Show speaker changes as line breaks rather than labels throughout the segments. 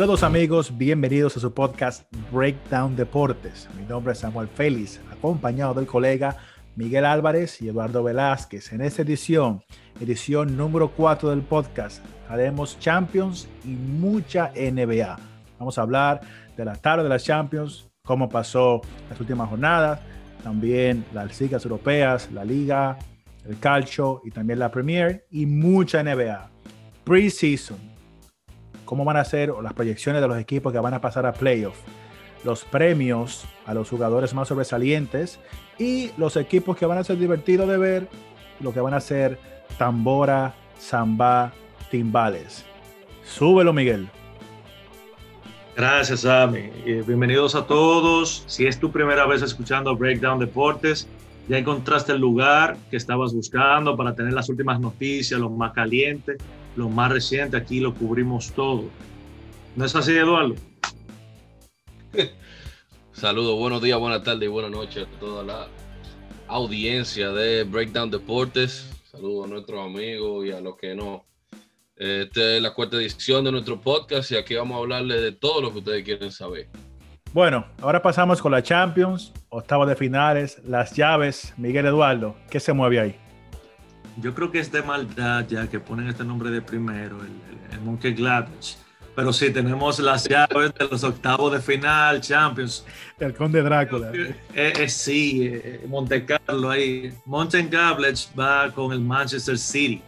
Saludos amigos, bienvenidos a su podcast Breakdown Deportes. Mi nombre es Samuel Félix, acompañado del colega Miguel Álvarez y Eduardo Velázquez. En esta edición, edición número 4 del podcast, haremos Champions y mucha NBA. Vamos a hablar de la tarde de las Champions, cómo pasó las últimas jornadas, también las ligas europeas, la liga, el calcio y también la Premier y mucha NBA. Preseason, cómo van a ser las proyecciones de los equipos que van a pasar a playoff, los premios a los jugadores más sobresalientes y los equipos que van a ser divertidos de ver, lo que van a ser tambora, samba, timbales. Súbelo, Miguel.
Gracias, Sammy. Bienvenidos a todos. Si es tu primera vez escuchando Breakdown Deportes, ya encontraste el lugar que estabas buscando para tener las últimas noticias, los más calientes lo más reciente, aquí lo cubrimos todo. ¿No es así, Eduardo?
Saludos, buenos días, buenas tardes y buenas noches a toda la audiencia de Breakdown Deportes. Saludos a nuestros amigos y a los que no. Esta es la cuarta edición de nuestro podcast y aquí vamos a hablarles de todo lo que ustedes quieren saber.
Bueno, ahora pasamos con la Champions, octavos de finales, las llaves. Miguel Eduardo, ¿qué se mueve ahí?
Yo creo que es de maldad ya que ponen este nombre de primero, el, el, Monkey Gladys. Pero sí, tenemos las llaves de los octavos de final, Champions.
El Conde Drácula.
Eh, eh, sí, eh, Monte Carlo ahí. Mountain Gablets va con el Manchester City.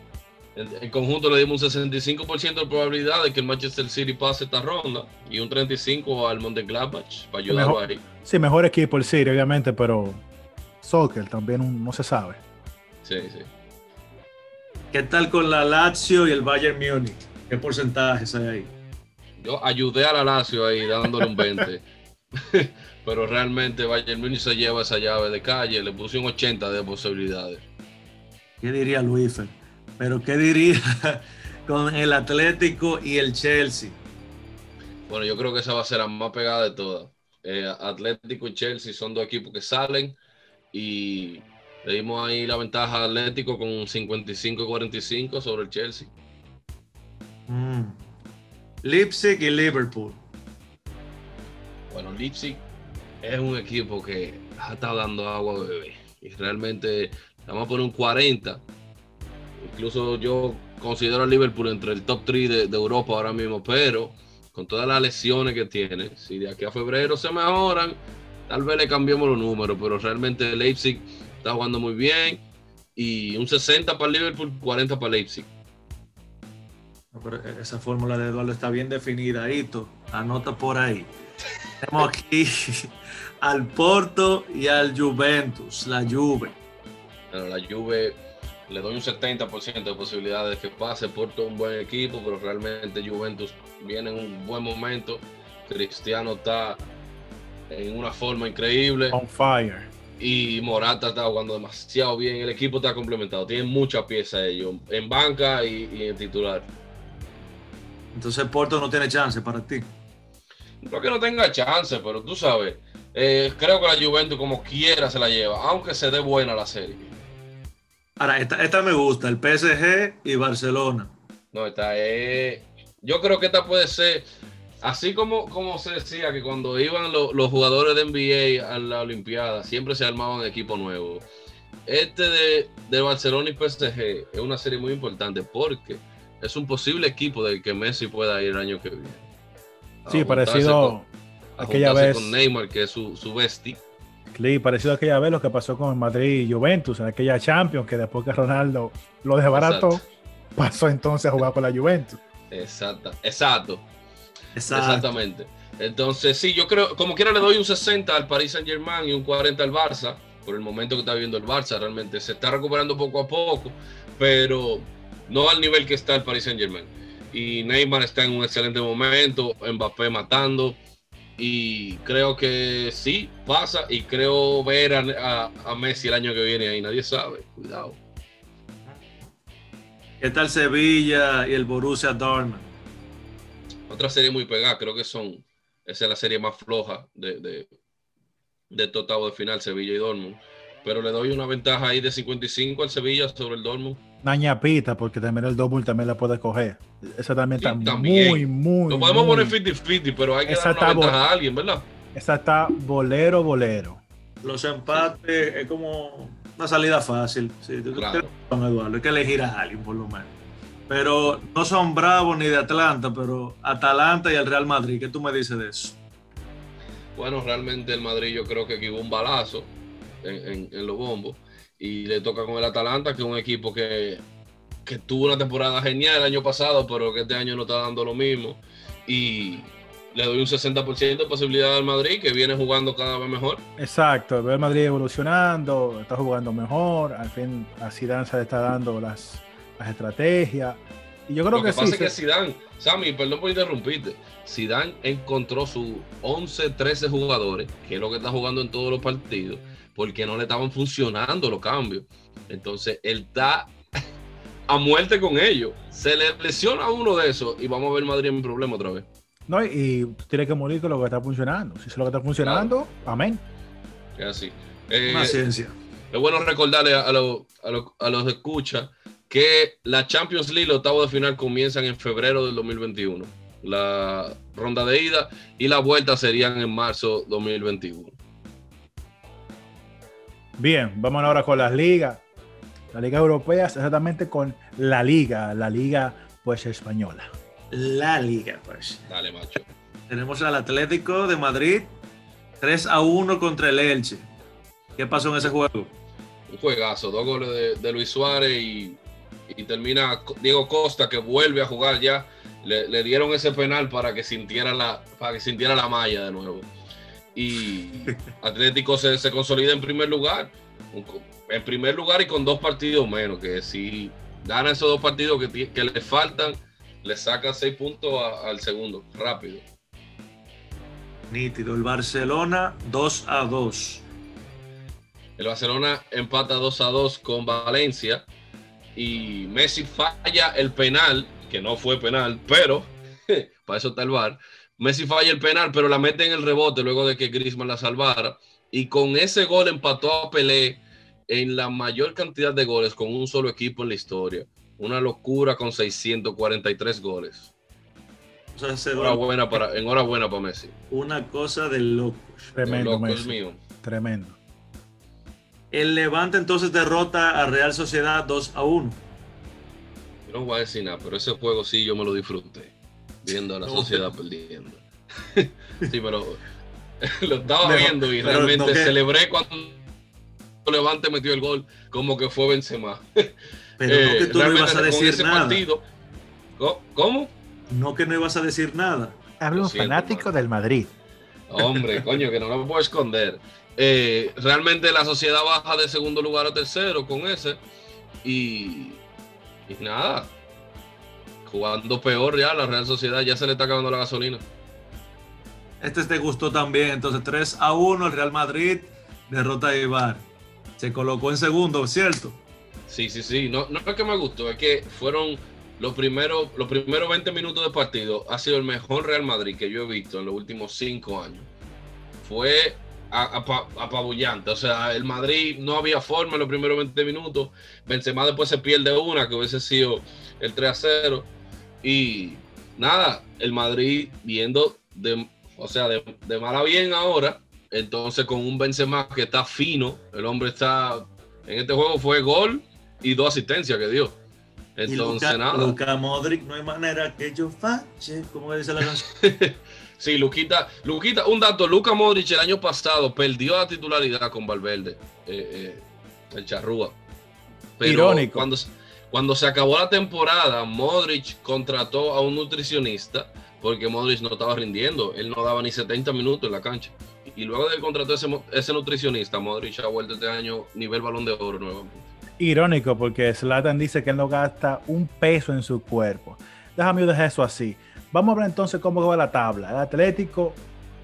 En, conjunto le dimos un 65% de probabilidad de que el Manchester City pase esta ronda y un 35% al Monte Gladbach para ayudarlo
mejor,
ahí.
Sí, mejor equipo el City, obviamente, pero soccer también no se sabe.
Sí, sí.
¿Qué tal con la Lazio y el Bayern Múnich? ¿Qué porcentajes hay ahí?
Yo ayudé a la Lazio ahí dándole un 20. Pero realmente Bayern Múnich se lleva esa llave de calle, le puse un 80 de posibilidades.
¿Qué diría Luis? Pero ¿qué diría con el Atlético y el Chelsea?
Bueno, yo creo que esa va a ser la más pegada de todas. Eh, Atlético y Chelsea son dos equipos que salen y le dimos ahí la ventaja Atlético con 55-45 sobre el Chelsea.
Mm. Leipzig y Liverpool.
Bueno, Leipzig es un equipo que ha estado dando agua bebé. Y realmente vamos a poner un 40. Incluso yo considero a Liverpool entre el top 3 de, de Europa ahora mismo, pero con todas las lesiones que tiene, si de aquí a febrero se mejoran, tal vez le cambiemos los números, pero realmente Leipzig está jugando muy bien. Y un 60 para Liverpool, 40 para Leipzig.
esa fórmula de Eduardo está bien definida, Hito. Anota por ahí. Tenemos aquí al Porto y al Juventus, la Juve.
Bueno, la Juve le doy un 70% de posibilidades de que pase. Porto un buen equipo, pero realmente Juventus viene en un buen momento. Cristiano está en una forma increíble.
On fire
y Morata está jugando demasiado bien. El equipo está complementado. Tienen mucha pieza ellos en banca y, y, en titular.
Entonces Porto no tiene chance para ti.
No que no tenga chance, pero tú sabes. Eh, creo que la Juventus como quiera se la lleva, aunque se dé buena la serie.
Ahora, esta, esta me gusta, el PSG y Barcelona.
No, esta es... Yo creo que esta puede ser Así como, como se decía que cuando iban lo, los jugadores de NBA a la Olimpiada, siempre se armaban equipo nuevo. Este de, de, Barcelona y PSG es una serie muy importante porque es un posible equipo del que Messi pueda ir el año que viene.
Sí, parecido
a aquella vez con Neymar, que es su, su bestie.
Sí, parecido a aquella vez lo que pasó con Madrid y Juventus en aquella Champions, que después que Ronaldo lo desbarató, pasó entonces a jugar con la Juventus.
Exacto, exacto. Exacto. Exactamente. Entonces, sí, yo creo, como quiera le doy un 60 al Paris Saint Germain y un 40 al Barça, por el momento que está viendo el Barça, realmente se está recuperando poco a poco, pero no al nivel que está el Paris Saint Germain. Y Neymar está en un excelente momento, Mbappé matando, y creo que sí, pasa, y creo ver a, a, a Messi el año que viene ahí, nadie sabe, cuidado.
¿Qué tal Sevilla y el Borussia Dortmund?
Otra serie muy pegada, creo que son, esa es la serie más floja de, de, de totado de final, Sevilla y Dortmund. Pero le doy una ventaja ahí de 55 al Sevilla sobre el Dortmund.
Nañapita, porque también el double también la puede coger. Esa también está muy, muy.
Lo podemos poner 50-50, pero hay que dar una ventaja a alguien, ¿verdad?
Esa está bolero, bolero.
Los empates es como una salida fácil. Sí, claro. Eduardo, hay que elegir a alguien por lo menos. Pero no son bravos ni de Atlanta, pero Atalanta y el Real Madrid, ¿qué tú me dices de eso?
Bueno, realmente el Madrid yo creo que aquí hubo un balazo en, los bombos y le toca con el Atalanta, que es un equipo que, que tuvo una temporada genial el año pasado, pero que este año no está dando lo mismo. Y le doy un 60% de posibilidad al Madrid, que viene jugando cada vez mejor.
Exacto, veo el Madrid evolucionando, está jugando mejor, al fin a Zidane se le está dando las, las estrategias. Y yo creo
Lo
que,
que pasa es que Zidane, Sammy, perdón por interrumpirte, Zidane encontró sus 11, 13 jugadores, que es lo que está jugando en todos los partidos, porque no le estaban funcionando los cambios. Entonces, él está a muerte con ellos. Se le lesiona a uno de esos y vamos a ver Madrid en problema otra vez.
No, y tiene que morir con lo que está funcionando. Si es lo que está funcionando, amén.
Es así.
Una eh, ciencia.
Es bueno recordarle a, los, a, los, escucha que la Champions League, los octavos de final, comienzan en febrero del 2021. La ronda de ida y la vuelta serían en marzo 2021.
Bien, vamos ahora con las ligas. La Liga Europea, exactamente con la Liga, la Liga pues española
la liga, pues.
Dale, macho.
Tenemos al Atlético de Madrid 3 a 1 contra el Elche. ¿Qué pasó en ese juego?
Un juegazo, dos goles de, Luis Suárez y, termina Diego Costa que vuelve a jugar ya. Le, dieron ese penal para que sintiera la, para que sintiera la malla de nuevo. Y Atlético se, se consolida en primer lugar. En primer lugar y con dos partidos menos. Que si gana esos dos partidos que, que le faltan le saca seis puntos al segundo, rápido.
Nítido. El Barcelona 2 a 2.
El Barcelona empata 2 a 2 con Valencia y Messi falla el penal, que no fue penal, pero para eso está el VAR. Messi falla el penal, pero la mete en el rebote luego de que Griezmann la salvara. Y con ese gol empató a Pelé en la mayor cantidad de goles con un solo equipo en la historia. Una locura con 643 goles. enhorabuena, para, enhorabuena para Messi.
Una cosa de locos.
Tremendo, mío. Tremendo.
El Levante entonces derrota a Real Sociedad 2 a 1.
Yo no voy a decir nada, pero ese juego sí yo me lo disfruté. Viendo a la sociedad perdiendo. sí, pero lo estaba viendo y realmente celebré cuando Levante metió el gol como que fue Benzema.
Pero no que tú no ibas a decir nada.
¿Cómo?
No que no ibas a decir nada.
Hablo un fanático del Madrid.
Hombre, coño, que no lo puedo esconder. Eh, realmente la sociedad baja de segundo lugar a tercero con ese. Y, y nada. Jugando peor ya, la Real Sociedad ya se le está acabando la gasolina.
Este te gustó también. Entonces 3 a 1 el Real Madrid derrota a Ibar. Se colocó en segundo, ¿cierto?
Sí, sí, sí. No, no es que me gustó, es que fueron los primeros, los primeros 20 minutos de partido. Ha sido el mejor Real Madrid que yo he visto en los últimos cinco años. Fue apabullante. O sea, el Madrid no había forma en los primeros 20 minutos. Benzema después se pierde una, que hubiese sido el 3 a 0. Y nada, el Madrid viendo de, o sea, de, de mal a bien ahora. Entonces con un Benzema que está fino, el hombre está en este juego fue gol y dos asistencias que dio. Entonces, nada.
Luca Modric, no hay manera que yo fache, como dice la canción.
Sí, Luquita, Luquita, un dato, Luca Modric el año pasado perdió la titularidad con Valverde, eh, eh, el charrúa. Pero
Irónico.
Cuando, cuando se acabó la temporada, Modric contrató a un nutricionista porque Modric no estaba rindiendo, él no daba ni 70 minutos en la cancha. Y luego de contratar ese, ese nutricionista, Modric ha vuelto este año nivel balón de oro nuevamente
irónico porque Slatan dice que él no gasta un peso en su cuerpo. Déjame dejar eso así. Vamos a ver entonces cómo va la tabla. El Atlético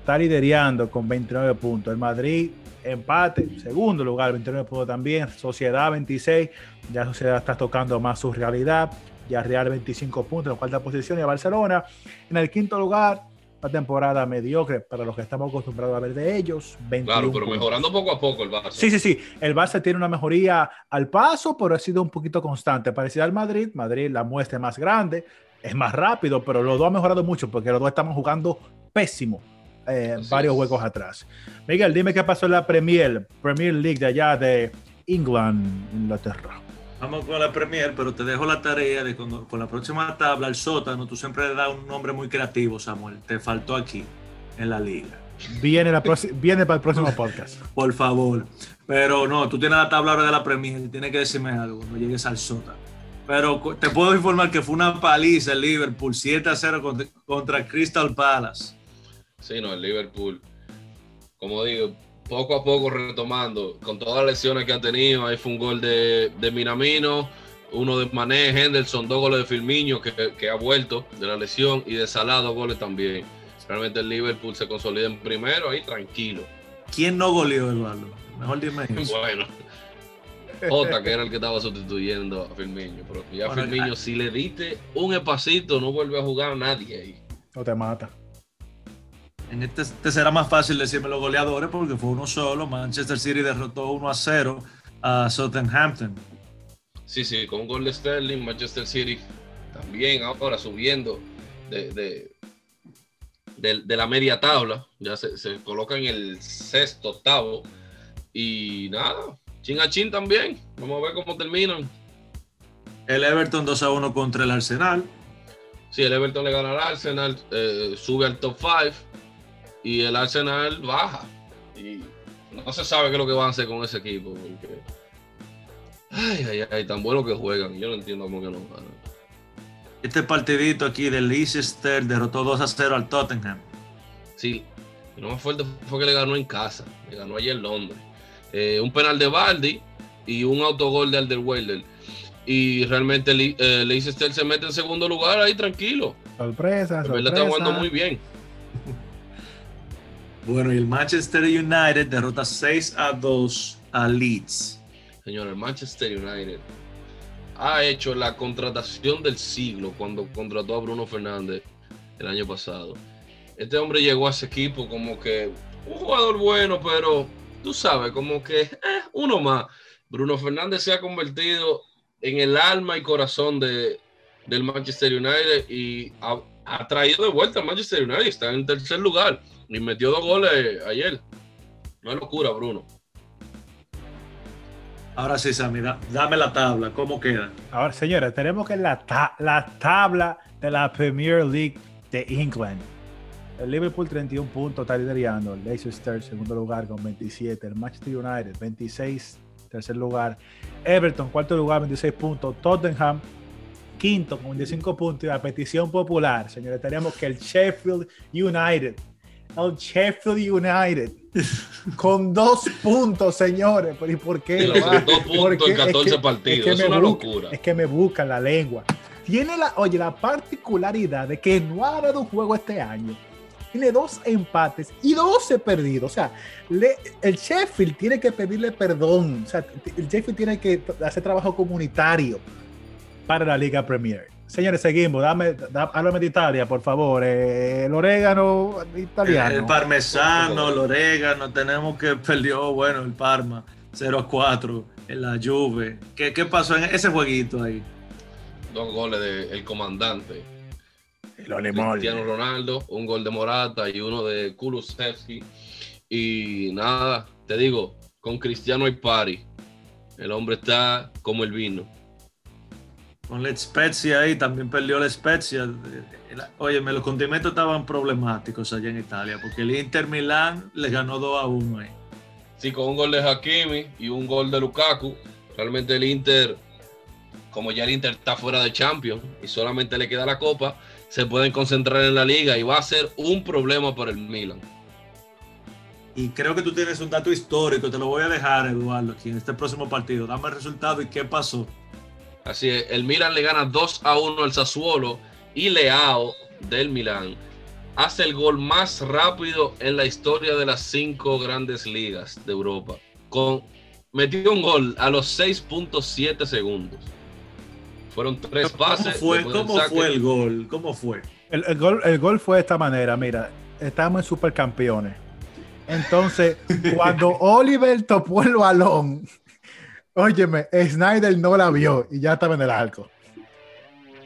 está liderando con 29 puntos. El Madrid empate, segundo lugar, 29 puntos también. Sociedad 26. Ya Sociedad está tocando más su realidad. Ya Real 25 puntos en cuarta posición. Y Barcelona en el quinto lugar una temporada mediocre para los que estamos acostumbrados a ver de ellos.
claro, pero mejorando poco a poco el Barça.
Sí, sí, sí. El Barça tiene una mejoría al paso, pero ha sido un poquito constante. Parecido al Madrid, Madrid la muestra más grande, es más rápido, pero los dos han mejorado mucho porque los dos estamos jugando pésimo eh, varios huecos atrás. Miguel, dime qué pasó en la Premier, Premier League de allá de England, Inglaterra.
Vamos con la Premier, pero te dejo la tarea de cuando, con la próxima tabla, el sótano, tú siempre le das un nombre muy creativo, Samuel. Te faltó aquí, en la liga.
Viene, la viene para el próximo podcast.
Por favor. Pero no, tú tienes la tabla ahora de la Premier y tienes que decirme algo cuando llegues al sótano. Pero te puedo informar que fue una paliza el Liverpool, 7 a 0 contra, contra Crystal Palace.
Sí, no, el Liverpool, como digo, poco a poco retomando, con todas las lesiones que han tenido. Ahí fue un gol de, Minamino, uno de Mané, Henderson, dos goles de Firmino que, ha vuelto de la lesión y de Salah dos goles también. Realmente el Liverpool se consolida en primero ahí tranquilo.
¿Quién no goleó, Eduardo? Mejor dime
bueno. Jota, que era el que estaba sustituyendo a Firmino. Pero ya Firmino, si le diste un espacito, no vuelve a jugar a nadie ahí.
O te mata.
En este, este, será más fácil decirme los goleadores porque fue uno solo. Manchester City derrotó 1 a 0 a Southampton.
Sí, sí, con un gol de Sterling, Manchester City también ahora subiendo de, de, la media tabla. Ya se, se, coloca en el sexto, octavo. Y nada, chin a chin también. Vamos a ver cómo terminan.
El Everton 2 a 1 contra el Arsenal.
Sí, el Everton le gana al Arsenal, eh, sube al top 5 y el Arsenal baja. Y no se sabe qué es lo que van a hacer con ese equipo. Porque... Ay, ay, ay, tan bueno que juegan. Yo no entiendo cómo que no ganan.
Este partidito aquí del Leicester derrotó 2 a 0 al Tottenham.
Sí, lo más fuerte fue que le ganó en casa. Le ganó ayer en Londres. Eh, un penal de Baldi y un autogol de Alderweireld. Y realmente eh, Leicester se mete en segundo lugar ahí tranquilo.
Sorpresa, sorpresa.
está jugando muy bien.
Bueno, y el Manchester United derrota 6 a 2 a Leeds.
Señor, el Manchester United ha hecho la contratación del siglo cuando contrató a Bruno Fernández el año pasado. Este hombre llegó a ese equipo como que un jugador bueno, pero tú sabes, como que eh, uno más. Bruno Fernández se ha convertido en el alma y corazón de, del Manchester United y ha, ha traído de vuelta al Manchester United. Está en tercer lugar y metió dos goles ayer. No es locura, Bruno.
Ahora sí, Sammy, dame la tabla, ¿cómo queda?
Ahora, señores, tenemos que la, la tabla de la Premier League de England. El Liverpool 31 puntos está liderando, el Leicester segundo lugar con 27, el Manchester United 26, tercer lugar, Everton cuarto lugar 26 puntos, Tottenham quinto con 25 puntos y la petición popular, señores, tenemos que el Sheffield United el Sheffield United con dos puntos, señores. ¿Y por qué?
Dos puntos en 14 partidos. Es, una locura.
Es que me buscan la lengua. Tiene la, oye, la particularidad de que no ha dado un juego este año. Tiene dos empates y 12 perdidos. O sea, el Sheffield tiene que pedirle perdón. O sea, el Sheffield tiene que hacer trabajo comunitario para la Liga Premier. Señores, seguimos. Dame, háblame de Italia, por favor. Eh, el orégano italiano.
El, parmesano, el orégano. Tenemos que perdió, bueno, el Parma 0-4 en la Juve. ¿Qué, ¿Qué, pasó en ese jueguito ahí?
Dos goles del comandante. Cristiano Ronaldo, un gol de Morata y uno de Kulusevski. Y nada, te digo, con Cristiano hay pari. El hombre está como el vino
con la Spezia ahí, también perdió la Spezia. Oye, los condimentos estaban problemáticos allá en Italia, porque el Inter Milán le ganó 2 a 1 ahí.
Sí, con un gol de Hakimi y un gol de Lukaku. Realmente el Inter, como ya el Inter está fuera de Champions y solamente le queda la Copa, se pueden concentrar en la liga y va a ser un problema para el Milan.
Y creo que tú tienes un dato histórico, te lo voy a dejar, Eduardo, aquí en este próximo partido. Dame el resultado y qué pasó.
Así es, el Milan le gana 2 a 1 al Sassuolo y Leao del Milan hace el gol más rápido en la historia de las cinco grandes ligas de Europa. Con, metió un gol a los 6.7 segundos. Fueron tres pases.
¿Cómo fue, ¿cómo fue el gol? ¿Cómo fue?
El, gol, el gol fue de esta manera, mira, estamos en supercampeones. Entonces, cuando Oliver topó el balón, óyeme, Snyder no la vio y ya estaba en el arco.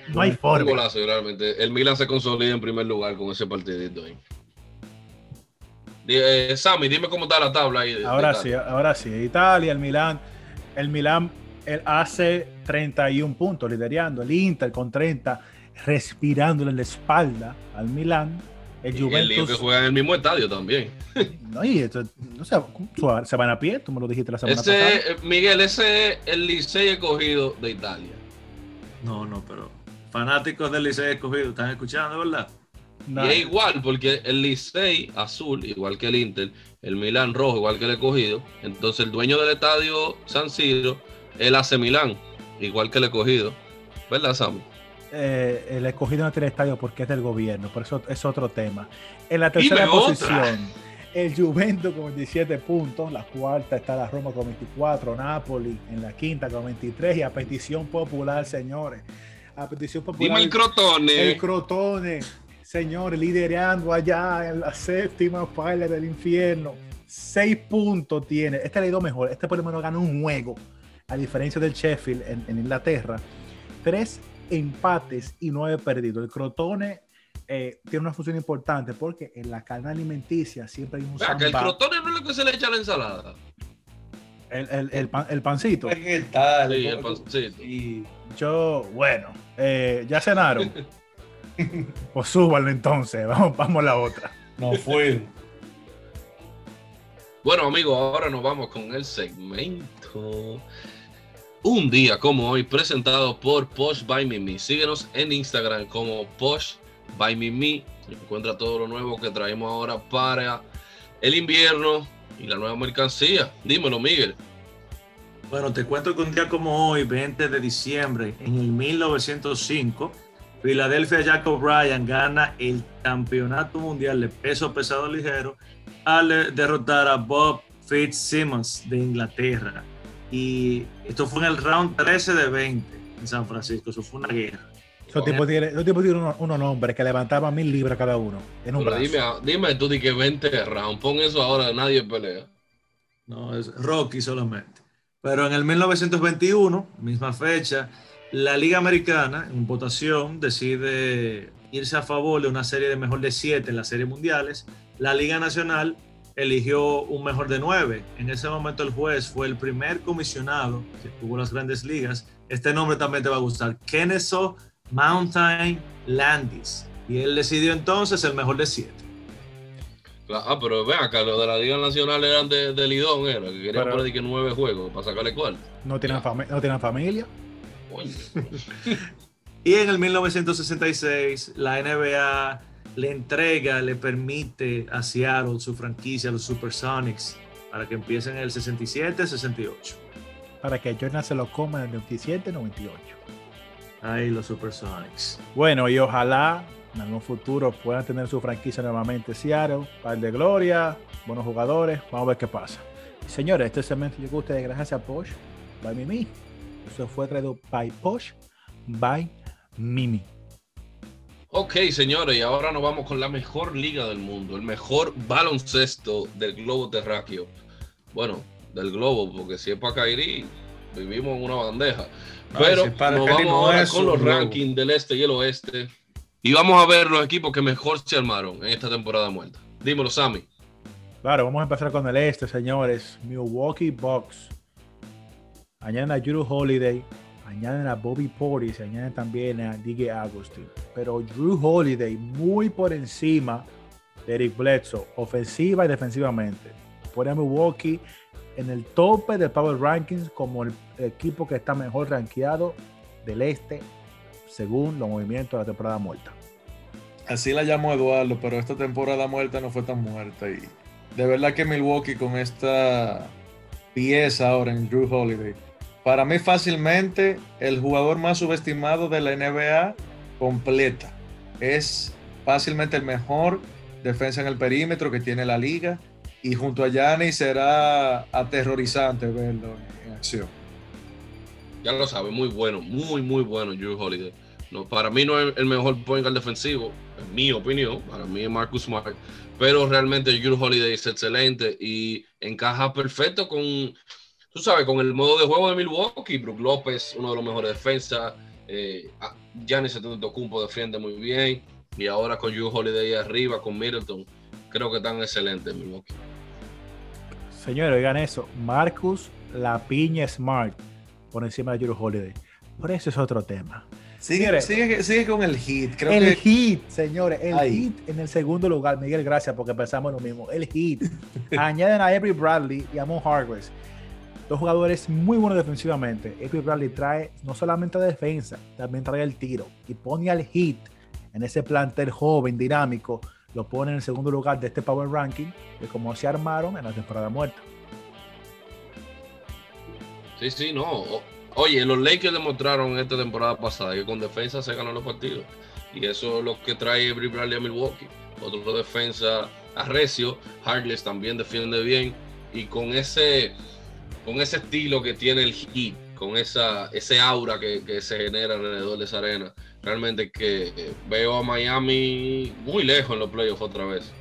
No hay forma.
golazo, realmente. El Milan se consolida en primer lugar con ese partidito ahí. Eh, Sammy, dime cómo está la tabla ahí.
ahora sí, ahora sí. Italia, el Milan, el Milan él hace 31 puntos liderando, el Inter con 30, respirándole en la espalda al Milan.
El Juventus. que juega en el mismo estadio también.
No, y esto, no sé, se van a pie, tú me lo dijiste la semana
ese, pasada. Miguel, ese es el Licey escogido de Italia.
No, no, pero fanáticos del Licey escogido, ¿están escuchando, verdad?
Y es igual, porque el Licey azul, igual que el Inter, el Milan rojo, igual que el escogido. Entonces, el dueño del estadio San Siro, él hace Milán, igual que el escogido. ¿Verdad, Sam?
Eh, el escogido no tiene estadio porque es del gobierno, por eso es otro tema. En la tercera posición, el Juventus con 27 puntos, la cuarta está la Roma con 24, Napoli en la quinta con 23 y a petición popular, señores. A petición popular.
Dime el Crotone.
El Crotone señores, liderando allá en la séptima falla del infierno. Seis puntos tiene. Este le ha ido mejor. Este por lo menos ganó un juego, a diferencia del Sheffield en, Inglaterra. Tres empates y nueve perdidos. El Crotone eh, tiene una función importante porque en la cadena alimenticia siempre hay un.
que el Crotone no es lo que se le echa a la ensalada.
El, el, el, pancito.
¿Qué tal? Sí, el pancito.
Y yo, bueno, eh, ya cenaron. pues súbalo entonces, vamos, vamos a la otra.
No fue.
Bueno, amigos, ahora nos vamos con el segmento. Un día como hoy, presentado por Posh by Mimi. Síguenos en Instagram como Posh by Mimi. Encuentra todo lo nuevo que traemos ahora para el invierno y la nueva mercancía. Dímelo, Miguel.
Bueno, te cuento que un día como hoy, 20 de diciembre, en el 1905, Philadelphia Jack O'Brien gana el campeonato mundial de peso pesado ligero al derrotar a Bob Fitzsimmons de Inglaterra. Y esto fue en el round 13 de 20 en San Francisco. Eso fue una guerra.
Esos tipos tienen, unos, nombres que levantaban mil libras cada uno. En un
dime, dime, tú di que 20 round. Pon eso ahora, nadie pelea.
No, es Rocky solamente. Pero en el 1921, misma fecha, la Liga Americana, en votación, decide irse a favor de una serie de mejor de siete en las series mundiales. La Liga Nacional eligió un mejor de nueve. En ese momento el juez fue el primer comisionado que tuvo las grandes ligas. Este nombre también te va a gustar. Kennesaw Mountain Landis. Y él decidió entonces el mejor de siete.
Ah, pero vean acá, los de la Liga Nacional eran de, Lidón, era, que querían poner que nueve juegos para sacarle cuál.
No tienen, no tienen familia.
y en el 1966 la NBA le entrega, le permite a Seattle su franquicia, los Supersonics, para que empiecen en el 67-68.
Para que Jordan se lo coma en el 97-98.
Ahí los Supersonics.
Bueno, y ojalá en algún futuro puedan tener su franquicia nuevamente Seattle, par de gloria, buenos jugadores, vamos a ver qué pasa. Señores, este segmento llegó a ustedes gracias a Porsche, by Mimi. Eso fue traído by Posh, by Mimi.
Ok, señores, y ahora nos vamos con la mejor liga del mundo, el mejor baloncesto del globo terráqueo. Bueno, del globo, porque si es para Kairi, vivimos en una bandeja. Pero nos vamos ahora con los rankings del este y el oeste. Y vamos a ver los equipos que mejor se armaron en esta temporada muerta. Dímelo, Sammy.
Claro, vamos a empezar con el este, señores. Milwaukee Bucks añaden a Drew Holiday, añaden a Bobby Portis, añaden también a DJ Agustin. Pero Drew Holiday muy por encima de Eric Bledsoe, ofensiva y defensivamente. Pone a Milwaukee en el tope del Power Rankings como el equipo que está mejor rankeado del este según los movimientos de la temporada muerta.
Así la llamó Eduardo, pero esta temporada muerta no fue tan muerta. Y de verdad que Milwaukee con esta pieza ahora en Drew Holiday para mí fácilmente el jugador más subestimado de la NBA completa. Es fácilmente el mejor defensa en el perímetro que tiene la liga y junto a Gianni será aterrorizante verlo en acción.
Ya lo sabe, muy bueno, muy, muy bueno Drew Holiday. No, para mí no es el mejor point guard defensivo, en mi opinión. Para mí es Marcus Smart. Pero realmente Jules Holiday es excelente y encaja perfecto con, tú sabes, con el modo de juego de Milwaukee. Brook López, uno de los mejores defensas. Eh, Giannis Antetokounmpo defiende muy bien. Y ahora con Jules Holiday arriba, con Middleton, creo que están excelentes Milwaukee.
Señores, oigan eso. Marcus La Piña Smart por encima de Jules Holiday. Pero eso es otro tema.
Sigue, sigue, con el hit.
Creo el hit, señores. El hit en el segundo lugar. Miguel, gracias porque pensamos lo mismo. El hit. Añaden a Avery Bradley y a Mon Hargress. Dos jugadores muy buenos defensivamente. Avery Bradley trae no solamente defensa, también trae el tiro. Y pone al hit en ese plantel joven, dinámico. Lo pone en el segundo lugar de este Power Ranking. De cómo se armaron en la temporada muerta.
Sí, sí, no. Oye, los Lakers demostraron esta temporada pasada que con defensa se ganan los partidos. Y eso es lo que trae Avery Bradley a Milwaukee. Otro defensa arrecio. Harkless también defiende bien. Y con ese, con ese estilo que tiene el Heat, con esa, ese aura que, se genera alrededor de esa arena, realmente que veo a Miami muy lejos en los playoffs otra vez.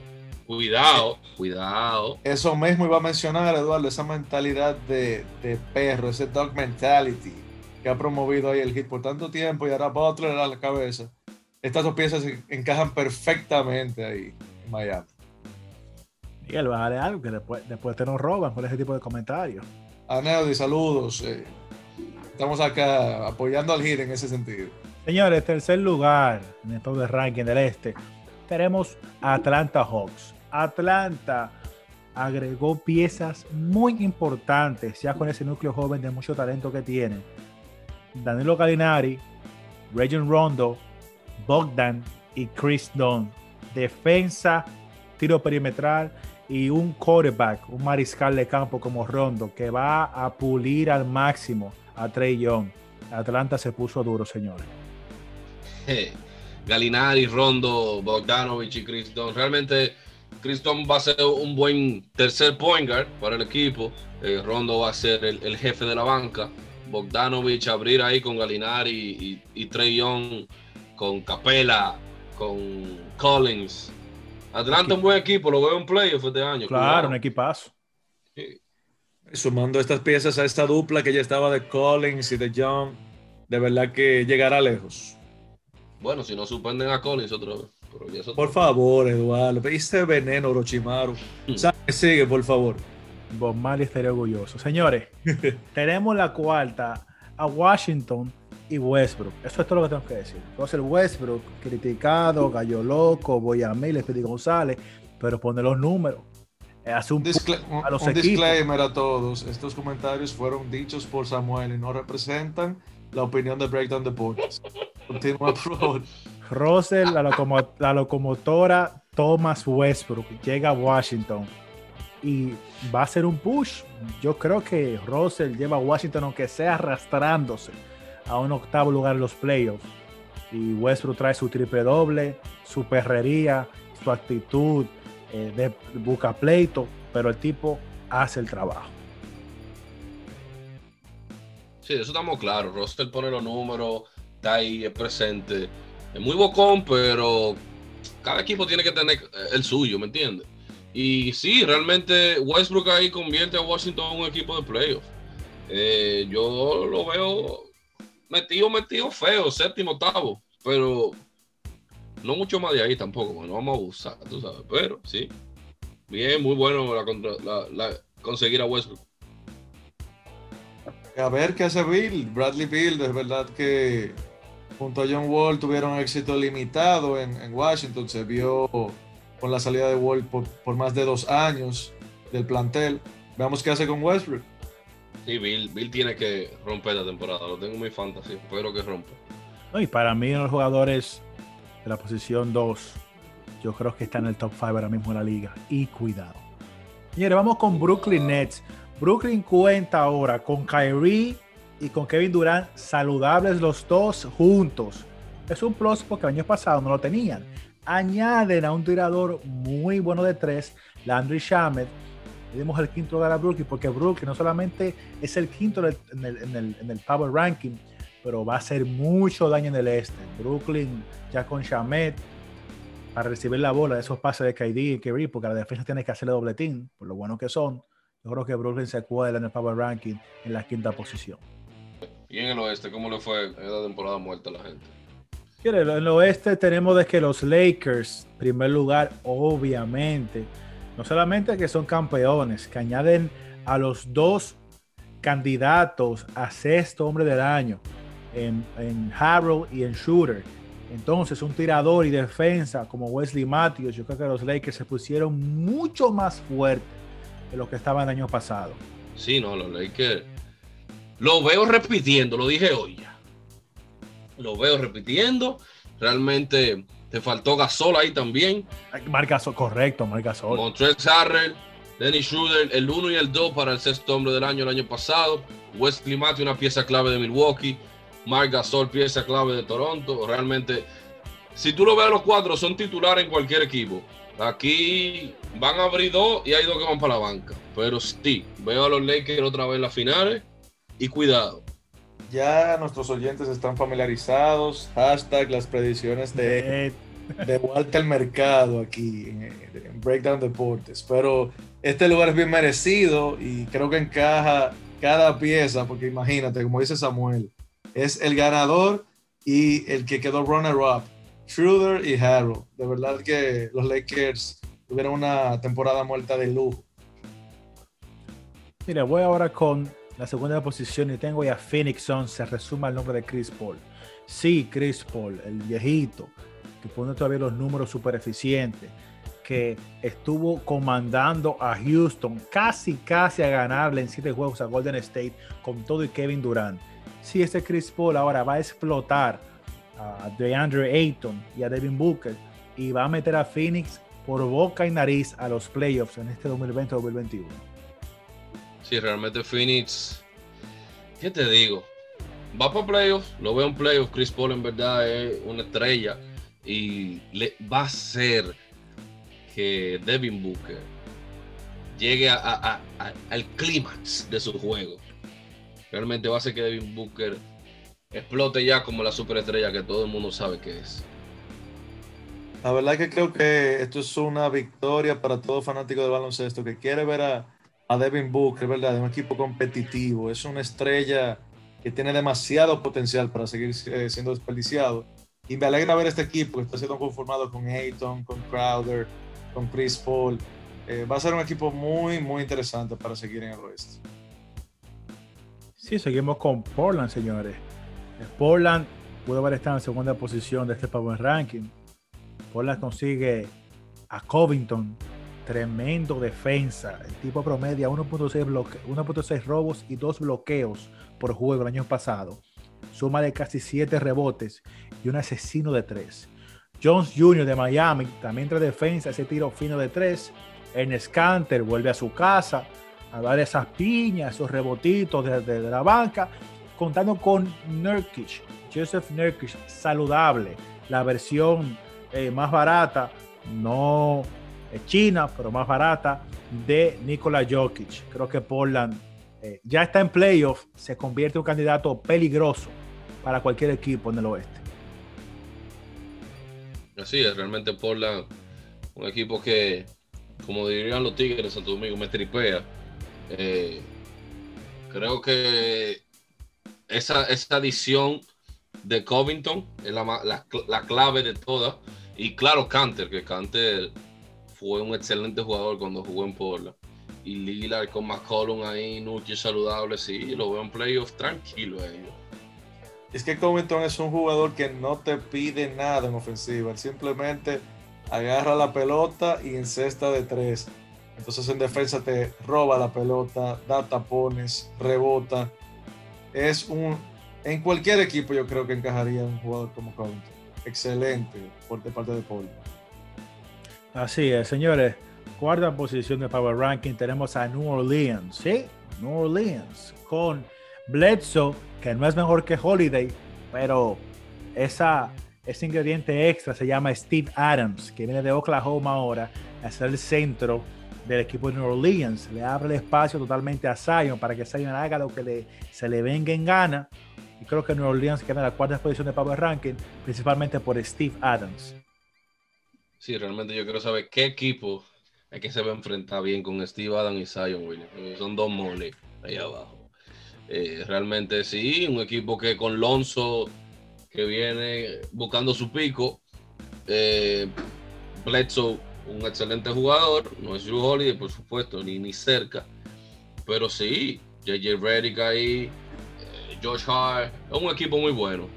Cuidado, cuidado.
Eso mismo iba a mencionar, Eduardo, esa mentalidad de, perro, ese dog mentality que ha promovido ahí el hit por tanto tiempo y ahora Butler a la cabeza. Estas dos piezas encajan perfectamente ahí en Miami.
Miguel, bájale algo que después, después te nos roban por ese tipo de comentarios.
Aneudi, saludos. Eh. estamos acá apoyando al hit en ese sentido.
Señores, tercer lugar en el top de ranking del este. Tenemos Atlanta Hawks. Atlanta agregó piezas muy importantes, ya con ese núcleo joven de mucho talento que tiene. Danilo Gallinari, Region Rondo, Bogdan y Chris Dunn. Defensa, tiro perimetral y un quarterback, un mariscal de campo como Rondo, que va a pulir al máximo a Trey Young. Atlanta se puso duro, señores.
Galinari, Rondo, Bogdanovich y Chris Dunn. Realmente Chris va a ser un buen tercer point guard para el equipo. Eh, Rondo va a ser el, jefe de la banca. Bogdanovich abrir ahí con Galinari y, Trey Young, con Capela, con Collins. Atlanta un buen equipo, lo veo en playoff este año.
Claro, un equipazo.
Sumando estas piezas a esta dupla que ya estaba de Collins y de Young, de verdad que llegará lejos.
Bueno, si no suspenden a Collins otra vez.
Por favor, Eduardo. Viste veneno, Orochimaru. Mm. Sigue, por favor.
Bob Marley estaría orgulloso. Señores, tenemos la cuarta a Washington y Westbrook. Eso es todo lo que tengo que decir. Entonces, el Westbrook, criticado, gallo loco, voy a mí, Speedy González, pero pone los números.
Hace un, a los un disclaimer a todos. Estos comentarios fueron dichos por Samuel y no representan la opinión de Breakdown Deportes. Continúa, por.
Russell, la, la, locomotora Thomas Westbrook llega a Washington y va a ser un push. Yo creo que Russell lleva a Washington, aunque sea arrastrándose a un octavo lugar en los playoffs. Y Westbrook trae su triple doble, su perrería, su actitud eh, de busca pleito, pero el tipo hace el trabajo.
Sí, eso estamos claros. Russell pone los números, está ahí, es presente es muy bocón, pero cada equipo tiene que tener el suyo, ¿me entiendes? Y sí, realmente Westbrook ahí convierte a Washington en un equipo de playoff. Eh, yo lo veo metido, metido feo, séptimo, octavo, pero no mucho más de ahí tampoco, no vamos a abusar, tú sabes, pero sí, bien, muy bueno la, conseguir a Westbrook.
A ver qué hace Bill, Bradley Bill, es verdad que junto a John Wall tuvieron éxito limitado en, Washington. Se vio con la salida de Wall por, más de dos años del plantel. Veamos qué hace con Westbrook.
Sí, Bill, Bill tiene que romper la temporada. Lo tengo muy fantasy. Espero que rompa.
y para mí, los jugadores de la posición 2, yo creo que está en el top 5 ahora mismo en la liga. Y cuidado. Señores, vamos con Brooklyn Nets. Brooklyn cuenta ahora con Kyrie y con Kevin Durant saludables los dos juntos. Es un plus porque el año pasado no lo tenían. Añaden a un tirador muy bueno de tres, Landry Shamet. Le dimos el quinto lugar a Brooklyn porque Brooklyn no solamente es el quinto en el, Power Ranking, pero va a hacer mucho daño en el este. Brooklyn ya con Shamet para recibir la bola de esos pases de KD y Kerry, porque la defensa tiene que hacerle doble team, por lo bueno que son. Yo creo que Brooklyn se cuela en el Power Ranking en la quinta posición.
¿Y en el oeste cómo le fue en esta temporada muerta a la gente?
En el oeste tenemos de que los Lakers, primer lugar, obviamente, no solamente que son campeones, que añaden a los dos candidatos a sexto hombre del año en, en Harold y en Shooter. Entonces, un tirador y defensa como Wesley Matthews, yo creo que los Lakers se pusieron mucho más fuertes de lo que estaban el año pasado.
Sí, no, los Lakers. Lo veo repitiendo, lo dije hoy ya. Lo veo repitiendo. Realmente te faltó Gasol ahí también.
Marca correcto, Marca Gasol.
Montrezl Harrell, Dennis Schroeder, el 1 y el 2 para el sexto hombre del año el año pasado. Wesley Matthews, una pieza clave de Milwaukee. Marc Gasol, pieza clave de Toronto. Realmente, si tú lo ves a los cuatro, son titulares en cualquier equipo. Aquí van a abrir dos y hay dos que van para la banca. Pero sí, veo a los Lakers otra vez en las finales y cuidado.
Ya nuestros oyentes están familiarizados. Hashtag las predicciones de, de Walter Mercado aquí en, Breakdown Deportes. Pero este lugar es bien merecido y creo que encaja cada pieza, porque imagínate, como dice Samuel, es el ganador y el que quedó runner-up, Schroeder y Harrell. De verdad que los Lakers tuvieron una temporada muerta de lujo.
Mira, voy ahora con la segunda posición y tengo ya Phoenix se resuma el nombre de Chris Paul. Sí, Chris Paul, el viejito, que pone todavía los números súper eficientes, que estuvo comandando a Houston casi, casi a ganarle en siete juegos a Golden State con todo y Kevin Durant si este Chris Paul ahora va a explotar a DeAndre Ayton y a Devin Booker y va a meter a Phoenix por boca y nariz a los playoffs en este 2020-2021.
Sí, realmente Phoenix, ¿qué te digo? Va para playoffs, lo veo en playoffs, Chris Paul en verdad es una estrella y va a ser que Devin Booker llegue al clímax de su juego realmente va a hacer que Devin Booker explote ya como la superestrella que todo el mundo sabe que es.
La verdad que creo que esto es una victoria para todo fanático del baloncesto que quiere ver a, Devin Booker, ¿verdad? De un equipo competitivo. Es una estrella que tiene demasiado potencial para seguir eh, siendo desperdiciado. Y me alegra ver este equipo que está siendo conformado con Ayton, con Crowder, con Chris Paul. Eh, va a ser un equipo muy, muy interesante para seguir en el oeste.
Sí, seguimos con Portland, señores. Portland pudo haber estado en segunda posición de este Power Ranking. Portland consigue a Covington, tremendo defensa. El tipo promedia 1.6 robos y 2 bloqueos por juego el año pasado. Suma de casi 7 rebotes y un asesino de 3. Jones Jr. de Miami también trae defensa, ese tiro fino de 3. Ernest Canter vuelve a su casa a dar esas piñas, esos rebotitos desde de la banca, contando con Nurkic, Joseph Nurkic, saludable, la versión eh, más barata, no china, pero más barata, de Nikola Jokic. Creo que Portland eh, ya está en playoff, se convierte en un candidato peligroso para cualquier equipo en el oeste.
Así es, realmente Portland, un equipo que, como dirían los Tigres de Santo Domingo, me tripea eh, creo que esa, esa adición de Covington es la, clave de todas. Y claro, Canter, que Canter fue un excelente jugador cuando jugó en Portland. Y Lillard con McCollum ahí, Nuki saludable, sí, lo veo en playoff tranquilo ellos.
Es que Covington es un jugador que no te pide nada en ofensiva, simplemente agarra la pelota y encesta de tres. Entonces en defensa te roba la pelota, da tapones, rebota. Es un. En cualquier equipo yo creo que encajaría un jugador como Covington. Excelente por parte de Paul.
Así es, señores. Cuarta posición de Power Ranking tenemos a New Orleans, ¿sí? New Orleans con Bledsoe, que no es mejor que Holiday, pero esa, ese ingrediente extra se llama Steve Adams, que viene de Oklahoma ahora a ser el centro del equipo de New Orleans. Le abre el espacio totalmente a Zion para que Zion haga lo que le, se le venga en gana. Y creo que New Orleans queda en la cuarta posición de Power Ranking, principalmente por Steve Adams.
Sí, realmente yo quiero saber qué equipo es que se va a enfrentar bien con Steve Adams y Zion Williams. Son dos moles ahí abajo. Eh, realmente sí, un equipo que con Lonzo, que viene buscando su pico. Eh, Bledsoe, un excelente jugador. No es Drew Holiday, por supuesto, ni, ni cerca. Pero sí, JJ Redick ahí, eh, Josh Hart. Es un equipo muy bueno.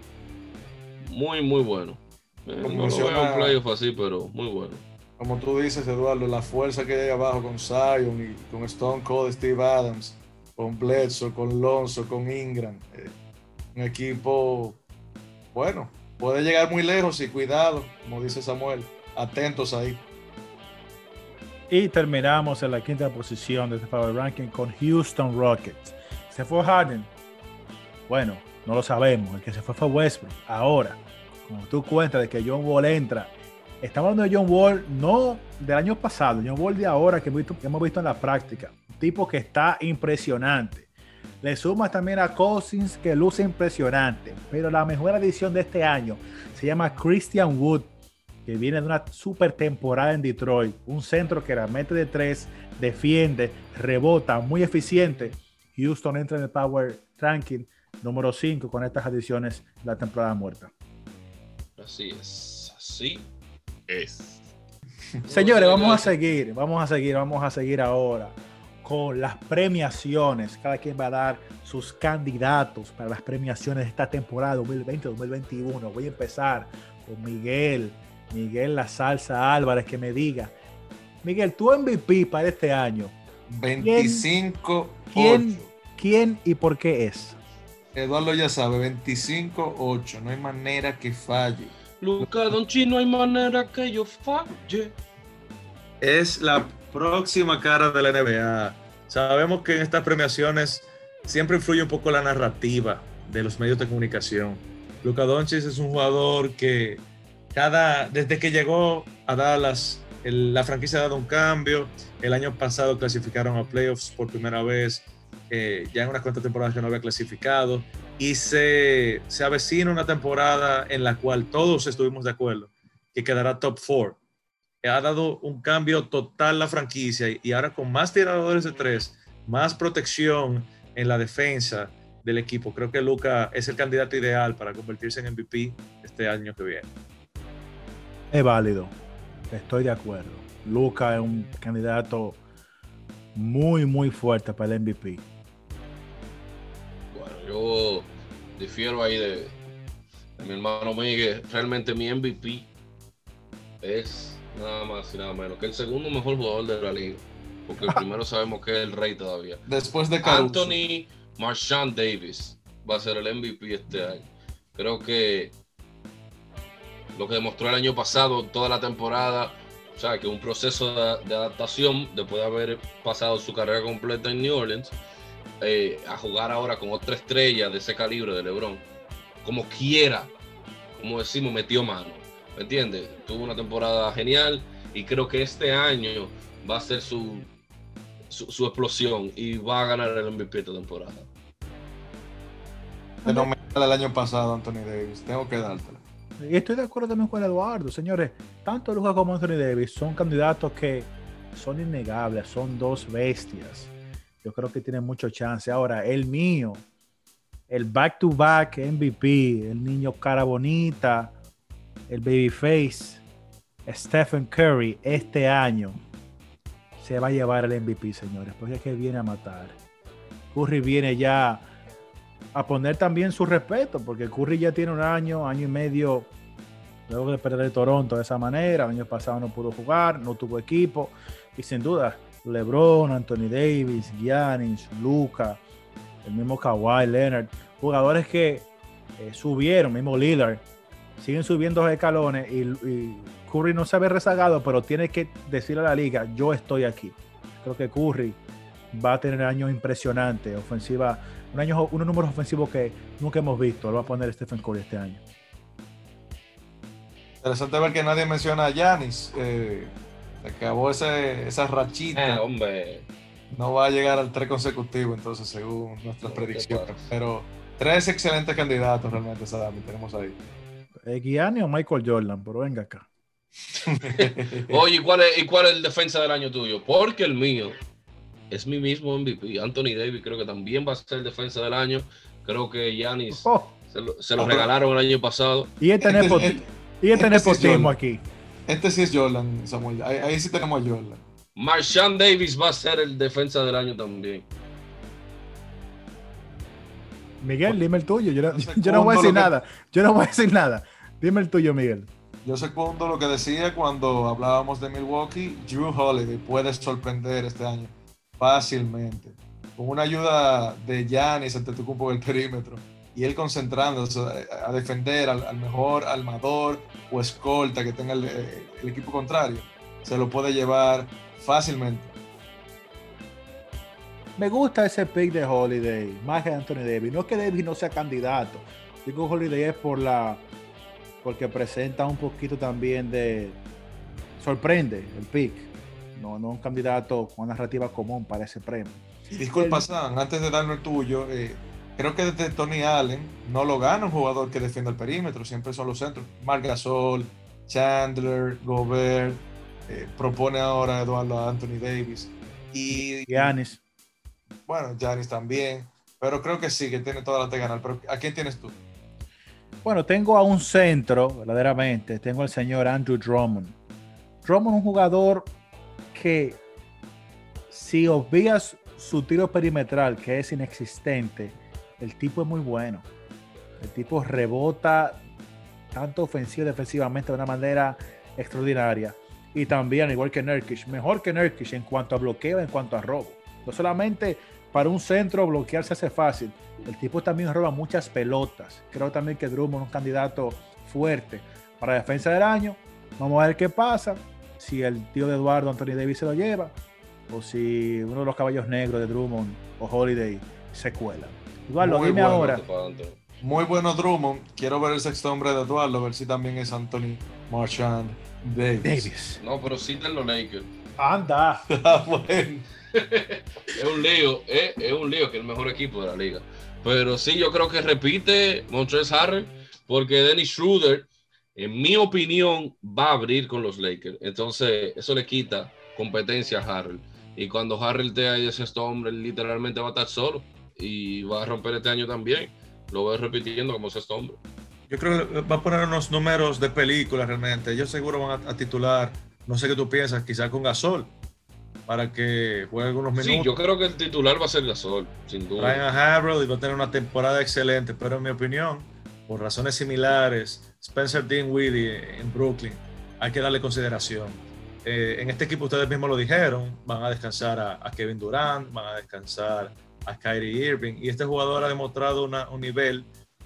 Muy, muy bueno. Eh, no menciona, un playoff así, pero muy bueno.
Como tú dices, Eduardo, la fuerza que hay abajo con Zion y con Stone Cold, Steve Adams, con Bledsoe, con Lonzo, con Ingram. Eh, un equipo, bueno, puede llegar muy lejos y cuidado, como dice Samuel, atentos ahí.
Y terminamos en la quinta posición de este Power Ranking con Houston Rockets. ¿Se fue Harden? Bueno, no lo sabemos. El que se fue fue Westbrook. Ahora, como tú cuentas de que John Wall entra, estamos hablando de John Wall no del año pasado, John Wall de ahora que hemos visto, en la práctica. Un tipo que está impresionante. Le sumas también a Cousins que luce impresionante. Pero la mejor edición de este año se llama Christian Wood, que viene de una super temporada en Detroit. Un centro que la mete de tres, defiende, rebota, muy eficiente. Houston entra en el Power Ranking número 5 con estas adiciones de la temporada muerta.
Así es, así es.
Señores, vamos a seguir, vamos a seguir, vamos a seguir ahora con las premiaciones. Cada quien va a dar sus candidatos para las premiaciones de esta temporada 2020-2021. Voy a empezar con Miguel, Miguel La Salsa Álvarez, que me diga, Miguel, tu MVP para este año.
25
¿Quién, ¿Quién y por qué es?
Eduardo ya sabe, 25-8. No hay manera que falle.
Luca Donchi, no hay manera que yo falle.
Es la próxima cara de la NBA. Sabemos que en estas premiaciones siempre influye un poco la narrativa de los medios de comunicación. Luca Doncic es un jugador que cada, desde que llegó a Dallas, la franquicia ha dado un cambio. El año pasado clasificaron a playoffs por primera vez ya en unas cuantas temporadas que no había clasificado, y se, se avecina una temporada en la cual todos estuvimos de acuerdo que quedará top 4. Ha dado un cambio total la franquicia y ahora con más tiradores de tres, más protección en la defensa del equipo, creo que Luca es el candidato ideal para convertirse en MVP este año que viene.
Es válido, estoy de acuerdo. Luca es un candidato muy, muy fuerte para el MVP
yo difiero ahí de, mi hermano Miguel. Realmente mi MVP es nada más y nada menos que el segundo mejor jugador de la liga. Porque el primero sabemos que es el rey todavía.
Después de
Anthony Marchand Davis va a ser el MVP este año. Creo que lo que demostró el año pasado, toda la temporada, o sea, que un proceso de, de adaptación después de haber pasado su carrera completa en New Orleans eh, a jugar ahora con otra estrella de ese calibre de LeBron, como quiera, como decimos, metió mano. ¿Me entiendes? Tuvo una temporada genial y creo que este año va a ser su, su, explosión y va a ganar el MVP de temporada.
Fenomenal el año pasado, Anthony Davis. Tengo que dártela.
Y estoy de acuerdo también con Eduardo, señores. Tanto Lucas como Anthony Davis son candidatos que son innegables, son dos bestias yo creo que tiene mucho chance. Ahora, el mío, el back-to-back MVP, el niño cara bonita, el babyface, Stephen Curry, este año se va a llevar el MVP, señores, porque es que viene a matar. Curry viene ya a poner también su respeto, porque Curry ya tiene un año, año y medio, luego de perder Toronto de esa manera. El año pasado no pudo jugar, no tuvo equipo, y sin duda LeBron, Anthony Davis, Giannis, Luca, el mismo Kawhi Leonard, jugadores que eh, subieron, mismo Lillard, siguen subiendo los escalones y, Curry no se ve rezagado, pero tiene que decirle a la liga, yo estoy aquí. Creo que Curry va a tener años impresionantes, ofensiva, un año, unos números ofensivos que nunca hemos visto, lo va a poner Stephen Curry este año.
Interesante ver que nadie menciona a Giannis. Eh, acabó ese, esa rachita.
Eh, hombre.
No va a llegar al tres consecutivo, entonces, según nuestras predicciones. Pero tres excelentes candidatos realmente, Sadami, tenemos ahí.
Gianni o Michael Jordan, pero venga acá.
Oye, ¿y cuál, es, ¿y cuál es el defensa del año tuyo? Porque el mío es mi mismo MVP. Anthony Davis creo que también va a ser el defensa del año. Creo que Giannis oh. se lo, regalaron el año pasado.
Y este, este, y este, nepotismo aquí.
Este sí es Jordan, Samuel. Ahí, sí tenemos a Jordan.
Marshawn Davis va a ser el defensa del año también.
Miguel, dime el tuyo. Yo no, voy a decir nada. Yo no voy a decir nada. Dime el tuyo, Miguel.
Yo segundo lo que decía cuando hablábamos de Milwaukee. Drew Holiday puede sorprender este año fácilmente. Con una ayuda de Giannis ante tu cupo del perímetro y él concentrándose a defender al, mejor armador o escolta que tenga el, equipo contrario, se lo puede llevar fácilmente.
Me gusta ese pick de Holiday, más que Anthony Davis. No es que Davis no sea candidato. Digo Holiday es por la porque presenta un poquito también de sorprende el pick. No, no un candidato con narrativa común para ese premio.
Disculpa, Sam, antes de darme el tuyo, eh, creo que desde Tony Allen no lo gana un jugador que defienda el perímetro, siempre son los centros. Marc Gasol, Chandler, Gobert, eh, propone ahora Eduardo Anthony Davis. Y
Giannis.
Bueno, Giannis también, pero creo que sí, que tiene todas las de ganar. Pero ¿a quién tienes tú?
Bueno, tengo a un centro, verdaderamente. Tengo al señor Andrew Drummond. Drummond es un jugador que, si obvias su tiro perimetral, que es inexistente, el tipo es muy bueno. El tipo rebota tanto ofensivo y defensivamente de una manera extraordinaria. Y también, igual que Nurkic, mejor que Nurkic en cuanto a bloqueo, en cuanto a robo. No solamente para un centro bloquear se hace fácil, el tipo también roba muchas pelotas. Creo también que Drummond es un candidato fuerte para defensa del año. Vamos a ver qué pasa. Si el tío de Eduardo, Anthony Davis, se lo lleva. O si uno de los caballos negros de Drummond o Holiday se cuela. Eduardo, dime ahora.
Muy bueno Drummond. Quiero ver el sexto hombre de Eduardo, a ver si también es Anthony Marchand Davis.
No, pero sí de los Lakers.
Anda.
Ah, bueno.
es un lío, es, es, un lío que es el mejor equipo de la liga. Pero sí, yo creo que repite Montrezl Harrell, porque Dennis Schroeder, en mi opinión, va a abrir con los Lakers. Entonces, eso le quita competencia a Harrell. Y cuando Harrell te ahí ese hombre, literalmente va a estar solo y va a romper este año también. Lo voy repitiendo como sexto hombre.
Yo creo que va a poner unos números de película realmente. Ellos seguro van a, titular, no sé qué tú piensas, quizás con Gasol, para que juegue algunos minutos. Sí,
yo creo que el titular va a ser Gasol, sin duda.
Ryan Harold y va a tener una temporada excelente, pero en mi opinión, por razones similares, Spencer Dinwiddie en Brooklyn, hay que darle consideración. Eh, en este equipo ustedes mismos lo dijeron, van a descansar a Kevin Durant, van a descansar a Kyrie Irving. Y este jugador ha demostrado un nivel.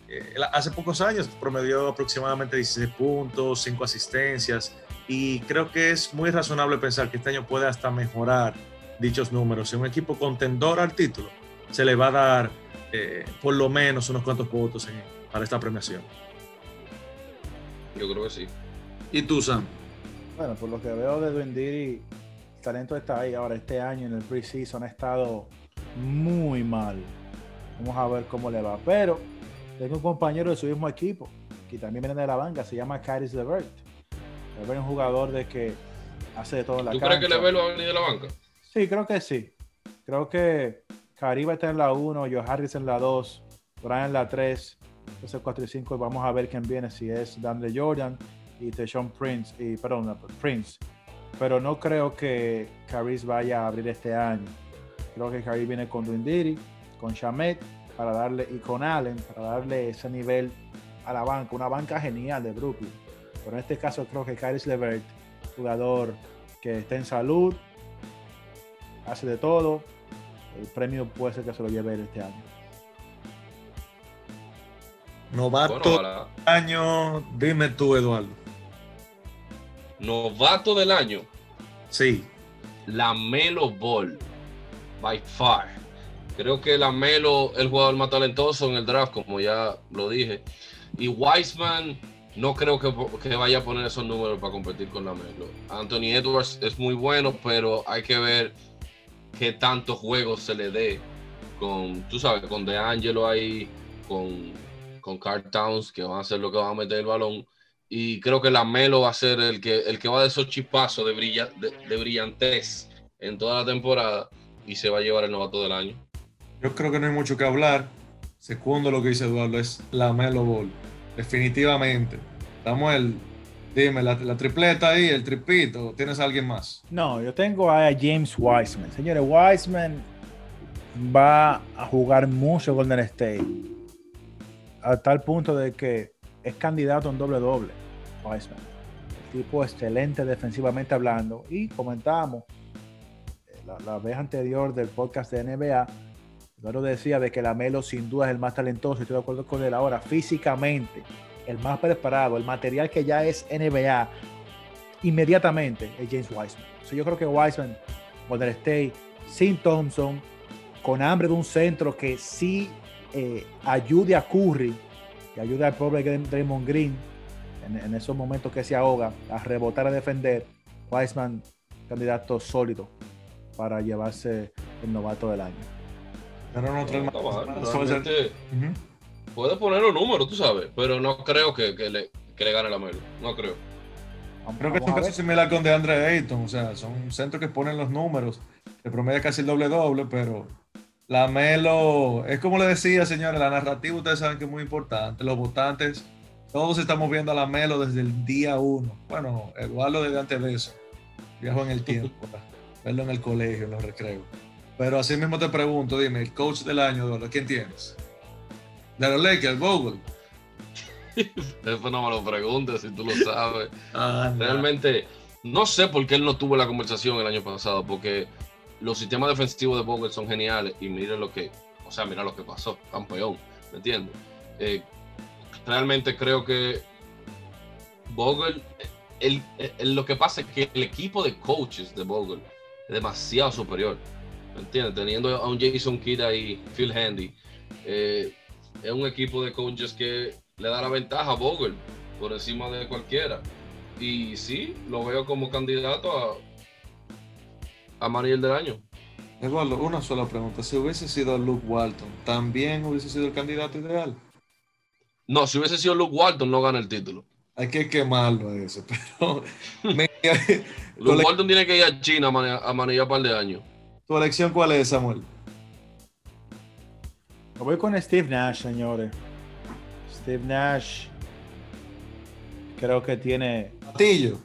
Eh, hace pocos años promedió aproximadamente 16 puntos, 5 asistencias. Y creo que es muy razonable pensar que este año puede hasta mejorar dichos números. Si un equipo contendor al título, se le va a dar eh, por lo menos unos cuantos votos para esta premiación.
Yo creo que sí.
¿Y tú, Sam?
Bueno, por lo que veo de Dwendiri, el talento está ahí. Ahora, este año en el preseason ha estado muy mal. Vamos a ver cómo le va. Pero tengo un compañero de su mismo equipo, que también viene de la banca, se llama Caris Levert. Levert es un jugador de que hace de todo en la
¿Tú crees que Levert va a venir de la banca?
Sí, creo que sí. Creo que Cari va a estar en la 1, Joe Harris en la 2, Brian en la 3, entonces 4 y 5 y vamos a ver quién viene, si es Dante Jordan y Teshon Prince, y, perdón, Prince. Pero no creo que Caris vaya a abrir este año. Creo que Kyrie viene con Dundiri, con Shamet, para darle, y con Allen, para darle ese nivel a la banca, una banca genial de Brooklyn. Pero en este caso creo que Kyrie Levert, jugador que está en salud, hace de todo, el premio puede ser que se lo lleve este año.
Novato del año, dime tú, Eduardo.
Novato del año.
Sí.
La Melo Ball by far. Creo que la Melo el jugador más talentoso en el draft, como ya lo dije. Y Wiseman no creo que, que, vaya a poner esos números para competir con la Melo. Anthony Edwards es muy bueno, pero hay que ver qué tantos juegos se le dé con, tú sabes, con DeAngelo ahí con, con Carl Towns, que van a ser lo que van a meter el balón. Y creo que la Melo va a ser el que, el que va de esos chispazos de, brilla, de, brillantez en toda la temporada y se va a llevar el novato del año.
Yo creo que no hay mucho que hablar. Segundo lo que dice Eduardo es la Melo Ball. Definitivamente. Samuel, dime, la, la, tripleta ahí, el tripito, ¿tienes a alguien más?
No, yo tengo a James Wiseman. Señores, Wiseman va a jugar mucho Golden State. A tal punto de que es candidato a un doble doble. Wiseman. El tipo excelente defensivamente hablando. Y comentábamos la, vez anterior del podcast de NBA. Eduardo decía de que la Melo sin duda es el más talentoso. Estoy de acuerdo con él ahora. Físicamente, el más preparado, el material que ya es NBA, inmediatamente es James Wiseman. yo creo que Wiseman, Golden State, sin Thompson, con hambre de un centro que sí eh, ayude a Curry, que ayude al pobre Draymond Green en, esos momentos que se ahoga, a rebotar, a defender. Weisman, candidato sólido para llevarse el novato del año.
Pero no, Puede poner los números, tú sabes, pero no creo que, le, gane la Melo. No creo.
Creo que es un caso similar con DeAndre Ayton. O sea, son centros que ponen los números. que promedia casi el doble-doble, pero la Melo, es como le decía, señores, la narrativa ustedes saben que es muy importante. Los votantes, todos estamos viendo a la Melo desde el día uno. Bueno, Eduardo desde antes de eso. Viajo en el tiempo, verlo en el colegio, en los recreos. Pero así mismo te pregunto, dime, el coach del año, ¿quién tienes? De los Lakers, Vogel.
Eso no me lo preguntes si tú lo sabes. Ah, Realmente, no sé por qué él no tuvo la conversación el año pasado, porque los sistemas defensivos de Vogel son geniales y mire lo que, o sea, mira lo que pasó, campeón, ¿me entiendes? Eh, realmente creo que Vogel, el, lo que pasa es que el equipo de coaches de Vogel es demasiado superior, ¿me entiendes? Teniendo a un Jason Kidd ahí, Phil Handy, eh, es un equipo de coaches que le da la ventaja a Vogel por encima de cualquiera. Y sí, lo veo como candidato a a Mariel del año.
Eduardo, una sola pregunta. Si hubiese sido Luke Walton, ¿también hubiese sido el candidato ideal?
No, si hubiese sido Luke Walton, no gana el título.
Hay que quemarlo eso, pero...
Luke Walton tiene que ir a China a manejar un par de años.
¿Tu elección cuál es, Samuel?
voy con Steve Nash, señores. Steve Nash creo que tiene...
Patillo.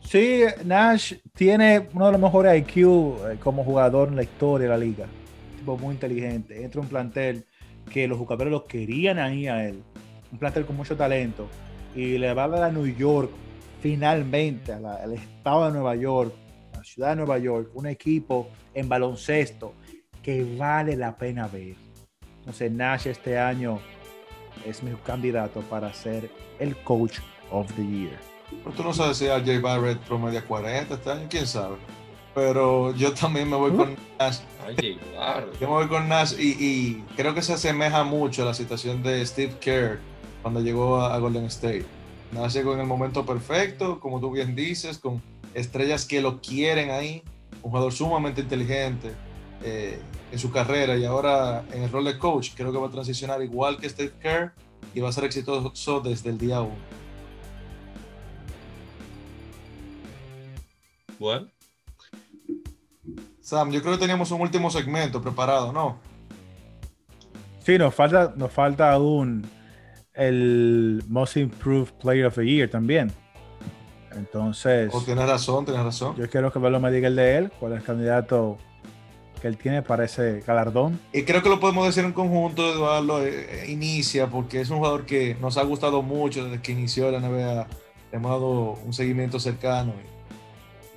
Sí, Nash tiene uno de los mejores IQ eh, como jugador en la historia de la liga. tipo muy inteligente. Entra un plantel que los jugadores lo querían ahí a él. Un plantel con mucho talento. Y le va a dar a New York, finalmente, al estado de Nueva York, a la ciudad de Nueva York, un equipo en baloncesto que vale la pena ver. Entonces, Nash este año es mi candidato para ser el coach of the year.
Pero tú no sabes si Jay Barrett promedia 40 este año, quién sabe. Pero yo también me voy con Nash. Yo me voy con Nash y, creo que se asemeja mucho a la situación de Steve Kerr cuando llegó a, Golden State. Llegó en el momento perfecto, como tú bien dices, con estrellas que lo quieren ahí, un jugador sumamente inteligente eh, en su carrera y ahora en el rol de coach creo que va a transicionar igual que Steve Kerr y va a ser exitoso desde el día 1.
Bueno.
Sam, yo creo que teníamos un último segmento preparado, ¿no?
Sí, nos falta, nos falta aún el Most Improved Player of the Year también. Entonces.
Oh, tienes razón, tienes razón.
Yo quiero que Velo me diga el de él, cuál es el candidato que él tiene para ese galardón.
Y creo que lo podemos decir en conjunto, Eduardo, eh, inicia, porque es un jugador que nos ha gustado mucho desde que inició la NBA. Hemos dado un seguimiento cercano.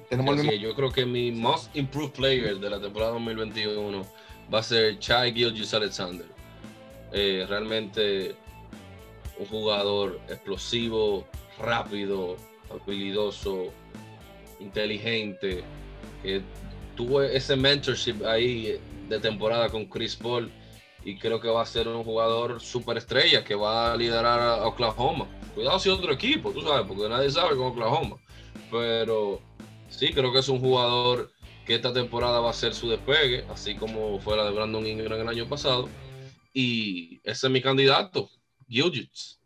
Yo creo que mi most improved player de la temporada 2021 va a ser Chai Gilgis Alexander. Eh, realmente un jugador explosivo, rápido, habilidoso, inteligente, que tuvo ese mentorship ahí de temporada con Chris Paul y creo que va a ser un jugador superestrella que va a liderar a Oklahoma. Cuidado si otro equipo, tú sabes, porque nadie sabe con Oklahoma. Pero sí, creo que es un jugador que esta temporada va a ser su despegue, así como fue la de Brandon Ingram el año pasado. y ese es mi candidato, Gilgits.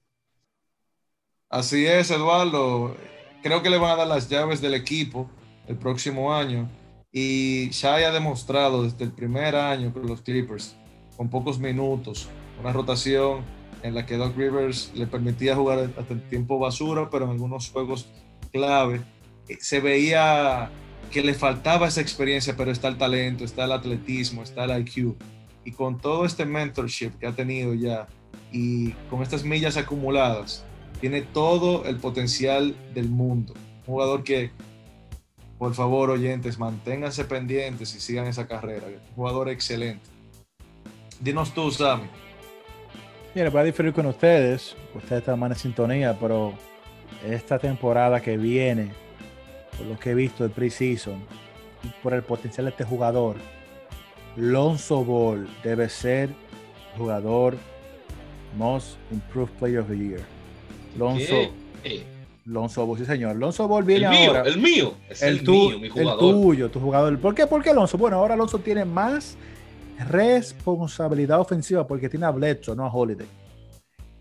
Así es, Eduardo. Creo que le van a dar las llaves del equipo el próximo año. Y Shai ha demostrado desde el primer año con los Clippers, con pocos minutos, una rotación en la que Doc Rivers le permitía jugar hasta el tiempo basura, pero en algunos juegos clave eh, se veía que le faltaba esa experiencia, pero está el talento, está el atletismo, está el IQ. Y con todo este mentorship que ha tenido ya y con estas millas acumuladas, tiene todo el potencial del mundo. Un jugador que, por favor, oyentes, manténganse pendientes y sigan esa carrera. Un jugador excelente. Dinos tú, Sammy.
Mira, voy a diferir con ustedes. Ustedes están en sintonía, pero esta temporada que viene, por lo que he visto del preseason y por el potencial de este jugador, Lonzo Ball debe ser jugador Most Improved Player of the Year. Lonzo. Lonzo Ball, sí señor. Lonzo Ball viene
el mío,
ahora.
El mío, es el, mío, mi jugador.
El tuyo, tu jugador. ¿Por qué? ¿Por qué Lonzo? Bueno, ahora Lonzo tiene más responsabilidad ofensiva porque tiene a Bledsoe, no a Holiday.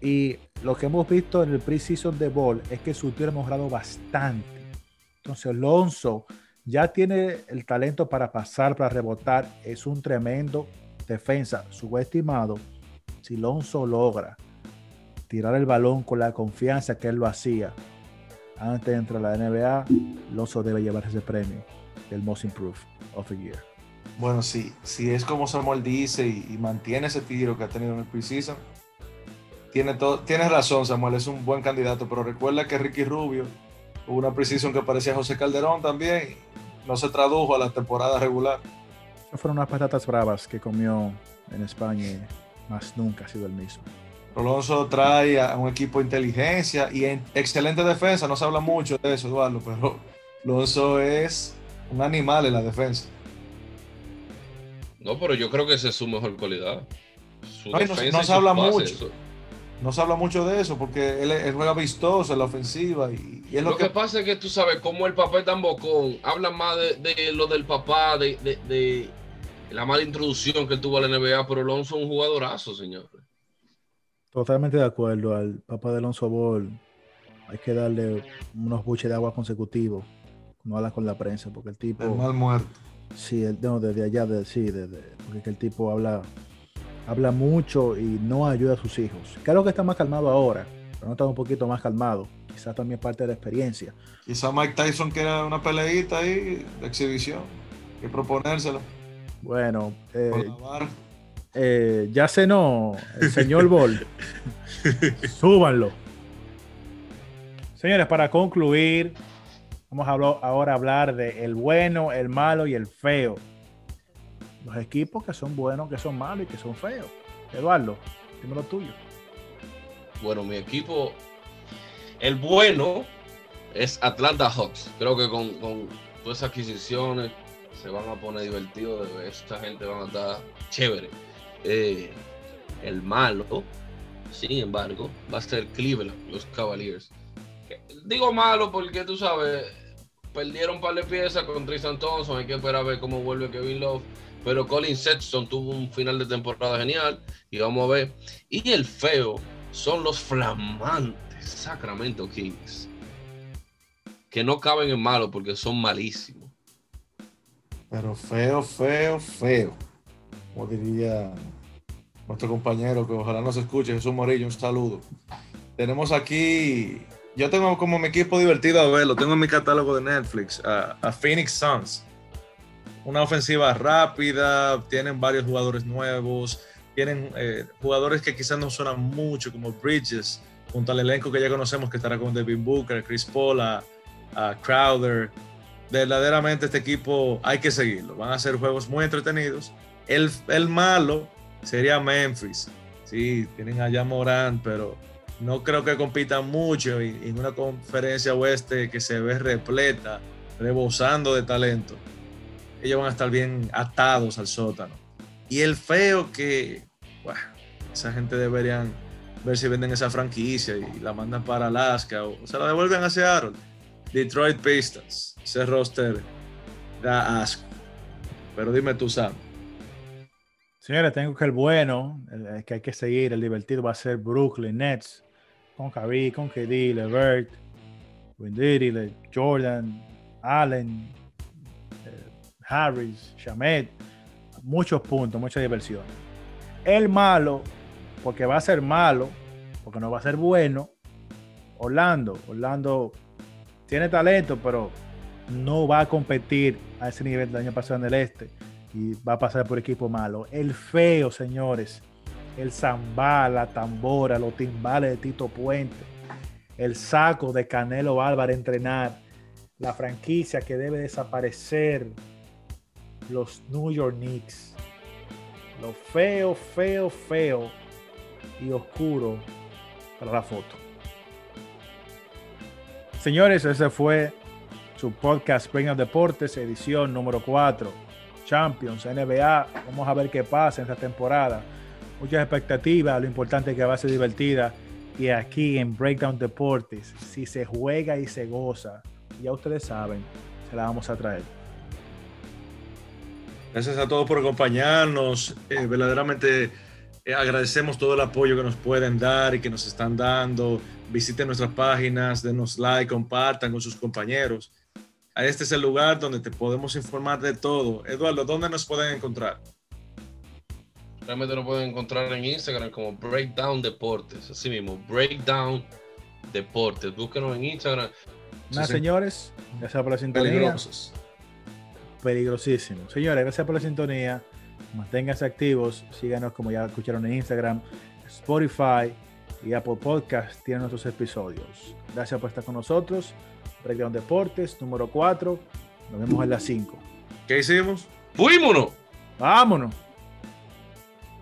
Y lo que hemos visto en el preseason de Ball es que su tiro ha mejorado bastante. Entonces, Lonzo ya tiene el talento para pasar, para rebotar. Es un tremendo defensa subestimado. Si Lonzo logra tirar el balón con la confianza que él lo hacía antes de entrar a la NBA, Lonzo debe llevar ese premio del Most Improved of the Year.
Bueno, sí, si es como Samuel dice y, mantiene ese tiro que ha tenido en el preseason, tiene todo, tienes razón, Samuel, es un buen candidato, pero recuerda que Ricky Rubio hubo una preseason que parecía José Calderón también, no se tradujo a la temporada regular.
Fueron unas patatas bravas que comió en España, más nunca ha sido el mismo.
Alonso trae a un equipo de inteligencia y en excelente defensa, no se habla mucho de eso, Eduardo, pero Alonso es un animal en la defensa.
No, pero yo creo que esa es su mejor cualidad.
no, se habla mucho. No se habla mucho de eso porque él, juega vistoso en la ofensiva. Y,
lo, que... pasa es que tú sabes cómo el papá es tan bocón. Habla más de, lo del papá, de, la mala introducción que él tuvo a la NBA, pero Alonso es un jugadorazo, señor.
Totalmente de acuerdo. Al papá de Alonso Ball hay que darle unos buches de agua consecutivos. No habla con la prensa porque el tipo.
El mal muerto.
Sí, el, no, desde allá, de, sí, porque el tipo habla, habla mucho y no ayuda a sus hijos. Claro que está más calmado ahora, pero no está un poquito más calmado. Quizás también parte de la experiencia.
Quizás Mike Tyson quiera una peleita ahí de exhibición y proponérselo.
Bueno, eh, eh, ya cenó el señor Ball. Súbanlo. Señores, para concluir, Vamos a hablar, ahora a hablar de el bueno, el malo y el feo. Los equipos que son buenos, que son malos y que son feos. Eduardo, dime lo tuyo.
Bueno, mi equipo, el bueno es Atlanta Hawks. Creo que con, todas esas adquisiciones se van a poner divertidos. Esta gente va a estar chévere. Eh, el malo, sin embargo, va a ser Cleveland, los Cavaliers. Digo malo porque tú sabes, perdieron un par de piezas con Tristan Thompson. Hay que esperar a ver cómo vuelve Kevin Love. Pero Colin Sexton tuvo un final de temporada genial. Y vamos a ver. Y el feo son los flamantes Sacramento Kings. Que no caben en malo porque son malísimos.
Pero feo, feo, feo. Como diría nuestro compañero que ojalá nos escuche, Jesús Morillo, un saludo. Tenemos aquí yo tengo como mi equipo divertido a verlo. Tengo en mi catálogo de Netflix a, Phoenix Suns. Una ofensiva rápida, tienen varios jugadores nuevos, tienen eh, jugadores que quizás no suenan mucho, como Bridges, junto al elenco que ya conocemos que estará con Devin Booker, Chris Paul, a, Crowder. Verdaderamente este equipo hay que seguirlo. Van a ser juegos muy entretenidos. El, el malo sería Memphis. Sí, tienen allá Morán, pero no creo que compitan mucho y en una conferencia oeste que se ve repleta, rebosando de talento. Ellos van a estar bien atados al sótano. Y el feo que, esa gente deberían ver si venden esa franquicia y la mandan para Alaska o se la devuelven a Seattle. Detroit Pistons, ese roster da asco. Pero dime tú, Sam.
Señores, tengo que el bueno, el, que hay que seguir, el divertido va a ser Brooklyn Nets, con Kyrie, con KD, LeVert, Windiri, Jordan, Allen, eh, Harris, Shamet, muchos puntos, mucha diversión. El malo, porque va a ser malo, porque no va a ser bueno, Orlando. Orlando tiene talento, pero no va a competir a ese nivel del año pasado en el este y va a pasar por equipo malo. El feo, señores. El zambá, la tambora, los timbales de Tito Puente. El saco de Canelo Álvarez entrenar. La franquicia que debe desaparecer. Los New York Knicks. Lo feo, feo, feo y oscuro para la foto. Señores, ese fue su podcast of Deportes, edición número 4. Champions, NBA. Vamos a ver qué pasa en esta temporada. Muchas expectativas, lo importante es que va a ser divertida. Y aquí en Breakdown Deportes, si se juega y se goza, ya ustedes saben, se la vamos a traer.
Gracias a todos por acompañarnos. Eh, verdaderamente eh, agradecemos todo el apoyo que nos pueden dar y que nos están dando. Visiten nuestras páginas, denos like, compartan con sus compañeros este es el lugar donde te podemos informar de todo. Eduardo, ¿dónde nos pueden encontrar?
Realmente nos pueden encontrar en Instagram como Breakdown Deportes, así mismo, Breakdown Deportes. Búsquenos en Instagram.
Nada, señores, gracias por la sintonía. Peligrosos. Peligrosísimo. Señores, gracias por la sintonía. Manténganse activos. Síganos como ya escucharon en Instagram, Spotify y Apple Podcast. Tienen nuestros episodios. Gracias por estar con nosotros. Breakdown Deportes, número 4. Nos vemos en la 5.
¿Qué hicimos?
¡Fuímonos!
¡Vámonos!